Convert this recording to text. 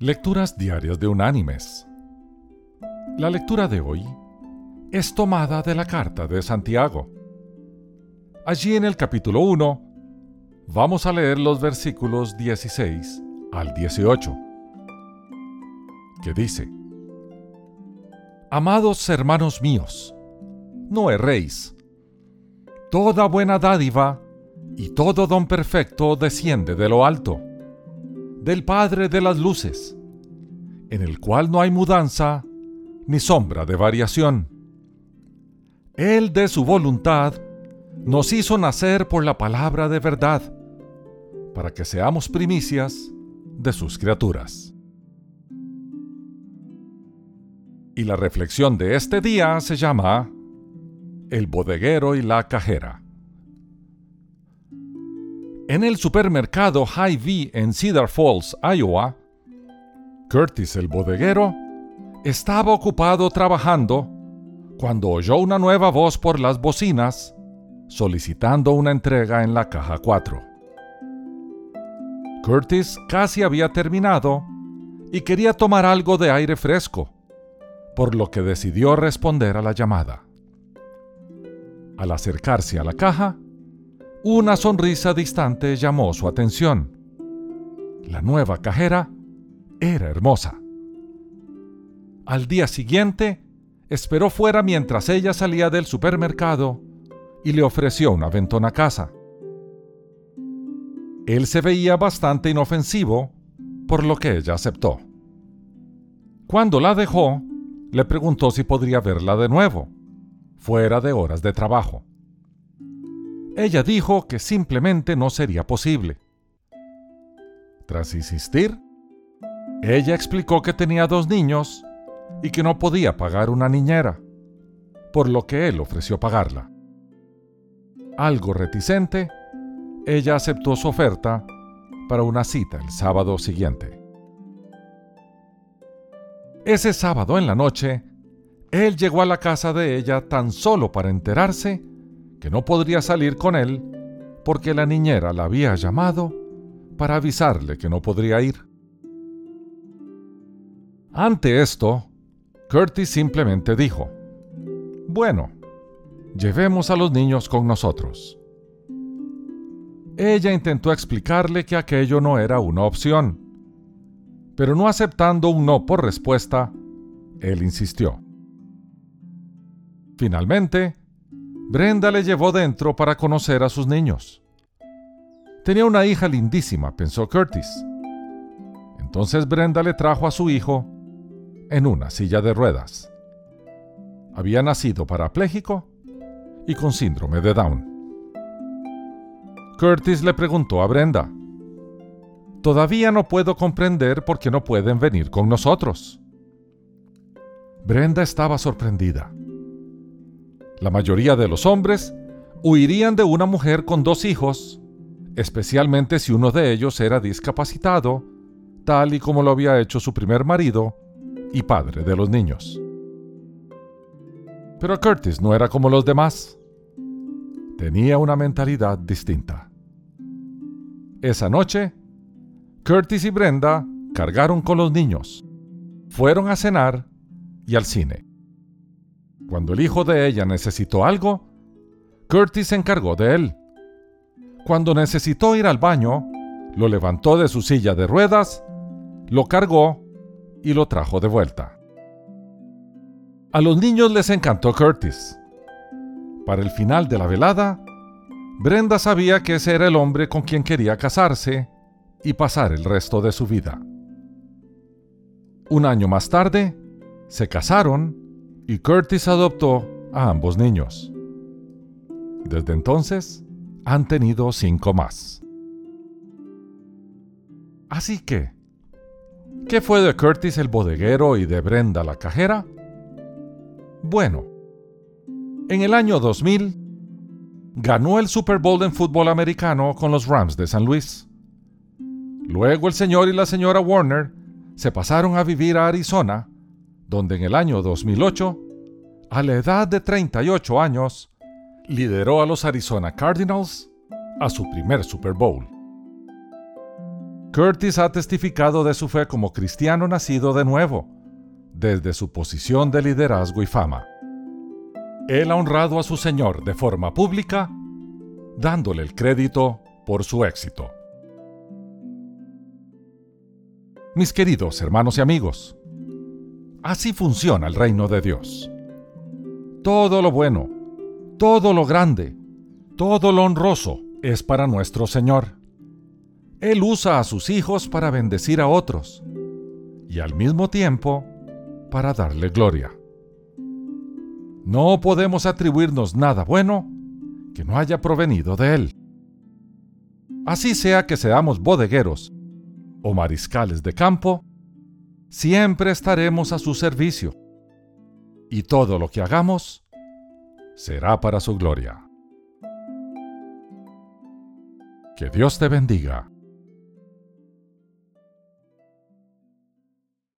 Lecturas Diarias de Unánimes. La lectura de hoy es tomada de la carta de Santiago. Allí en el capítulo 1 vamos a leer los versículos 16 al 18, que dice, Amados hermanos míos, no erréis. Toda buena dádiva y todo don perfecto desciende de lo alto del Padre de las Luces, en el cual no hay mudanza ni sombra de variación. Él de su voluntad nos hizo nacer por la palabra de verdad, para que seamos primicias de sus criaturas. Y la reflexión de este día se llama El bodeguero y la cajera. En el supermercado Hy-Vee en Cedar Falls, Iowa, Curtis el bodeguero estaba ocupado trabajando cuando oyó una nueva voz por las bocinas solicitando una entrega en la caja 4. Curtis casi había terminado y quería tomar algo de aire fresco, por lo que decidió responder a la llamada. Al acercarse a la caja, una sonrisa distante llamó su atención. La nueva cajera era hermosa. Al día siguiente, esperó fuera mientras ella salía del supermercado y le ofreció una ventona casa. Él se veía bastante inofensivo, por lo que ella aceptó. Cuando la dejó, le preguntó si podría verla de nuevo, fuera de horas de trabajo. Ella dijo que simplemente no sería posible. Tras insistir, ella explicó que tenía dos niños y que no podía pagar una niñera, por lo que él ofreció pagarla. Algo reticente, ella aceptó su oferta para una cita el sábado siguiente. Ese sábado en la noche, él llegó a la casa de ella tan solo para enterarse que no podría salir con él porque la niñera la había llamado para avisarle que no podría ir. Ante esto, Curtis simplemente dijo, Bueno, llevemos a los niños con nosotros. Ella intentó explicarle que aquello no era una opción, pero no aceptando un no por respuesta, él insistió. Finalmente, Brenda le llevó dentro para conocer a sus niños. Tenía una hija lindísima, pensó Curtis. Entonces Brenda le trajo a su hijo en una silla de ruedas. Había nacido parapléjico y con síndrome de Down. Curtis le preguntó a Brenda, Todavía no puedo comprender por qué no pueden venir con nosotros. Brenda estaba sorprendida. La mayoría de los hombres huirían de una mujer con dos hijos, especialmente si uno de ellos era discapacitado, tal y como lo había hecho su primer marido y padre de los niños. Pero Curtis no era como los demás. Tenía una mentalidad distinta. Esa noche, Curtis y Brenda cargaron con los niños, fueron a cenar y al cine. Cuando el hijo de ella necesitó algo, Curtis se encargó de él. Cuando necesitó ir al baño, lo levantó de su silla de ruedas, lo cargó y lo trajo de vuelta. A los niños les encantó Curtis. Para el final de la velada, Brenda sabía que ese era el hombre con quien quería casarse y pasar el resto de su vida. Un año más tarde, se casaron y Curtis adoptó a ambos niños. Desde entonces, han tenido cinco más. Así que, ¿qué fue de Curtis el bodeguero y de Brenda la cajera? Bueno, en el año 2000, ganó el Super Bowl en fútbol americano con los Rams de San Luis. Luego el señor y la señora Warner se pasaron a vivir a Arizona donde en el año 2008, a la edad de 38 años, lideró a los Arizona Cardinals a su primer Super Bowl. Curtis ha testificado de su fe como cristiano nacido de nuevo, desde su posición de liderazgo y fama. Él ha honrado a su Señor de forma pública, dándole el crédito por su éxito. Mis queridos hermanos y amigos, así funciona el reino de Dios. Todo lo bueno, todo lo grande, todo lo honroso es para nuestro Señor. Él usa a sus hijos para bendecir a otros y al mismo tiempo para darle gloria. No podemos atribuirnos nada bueno que no haya provenido de Él. Así sea que seamos bodegueros o mariscales de campo, siempre estaremos a su servicio y todo lo que hagamos será para su gloria. Que Dios te bendiga.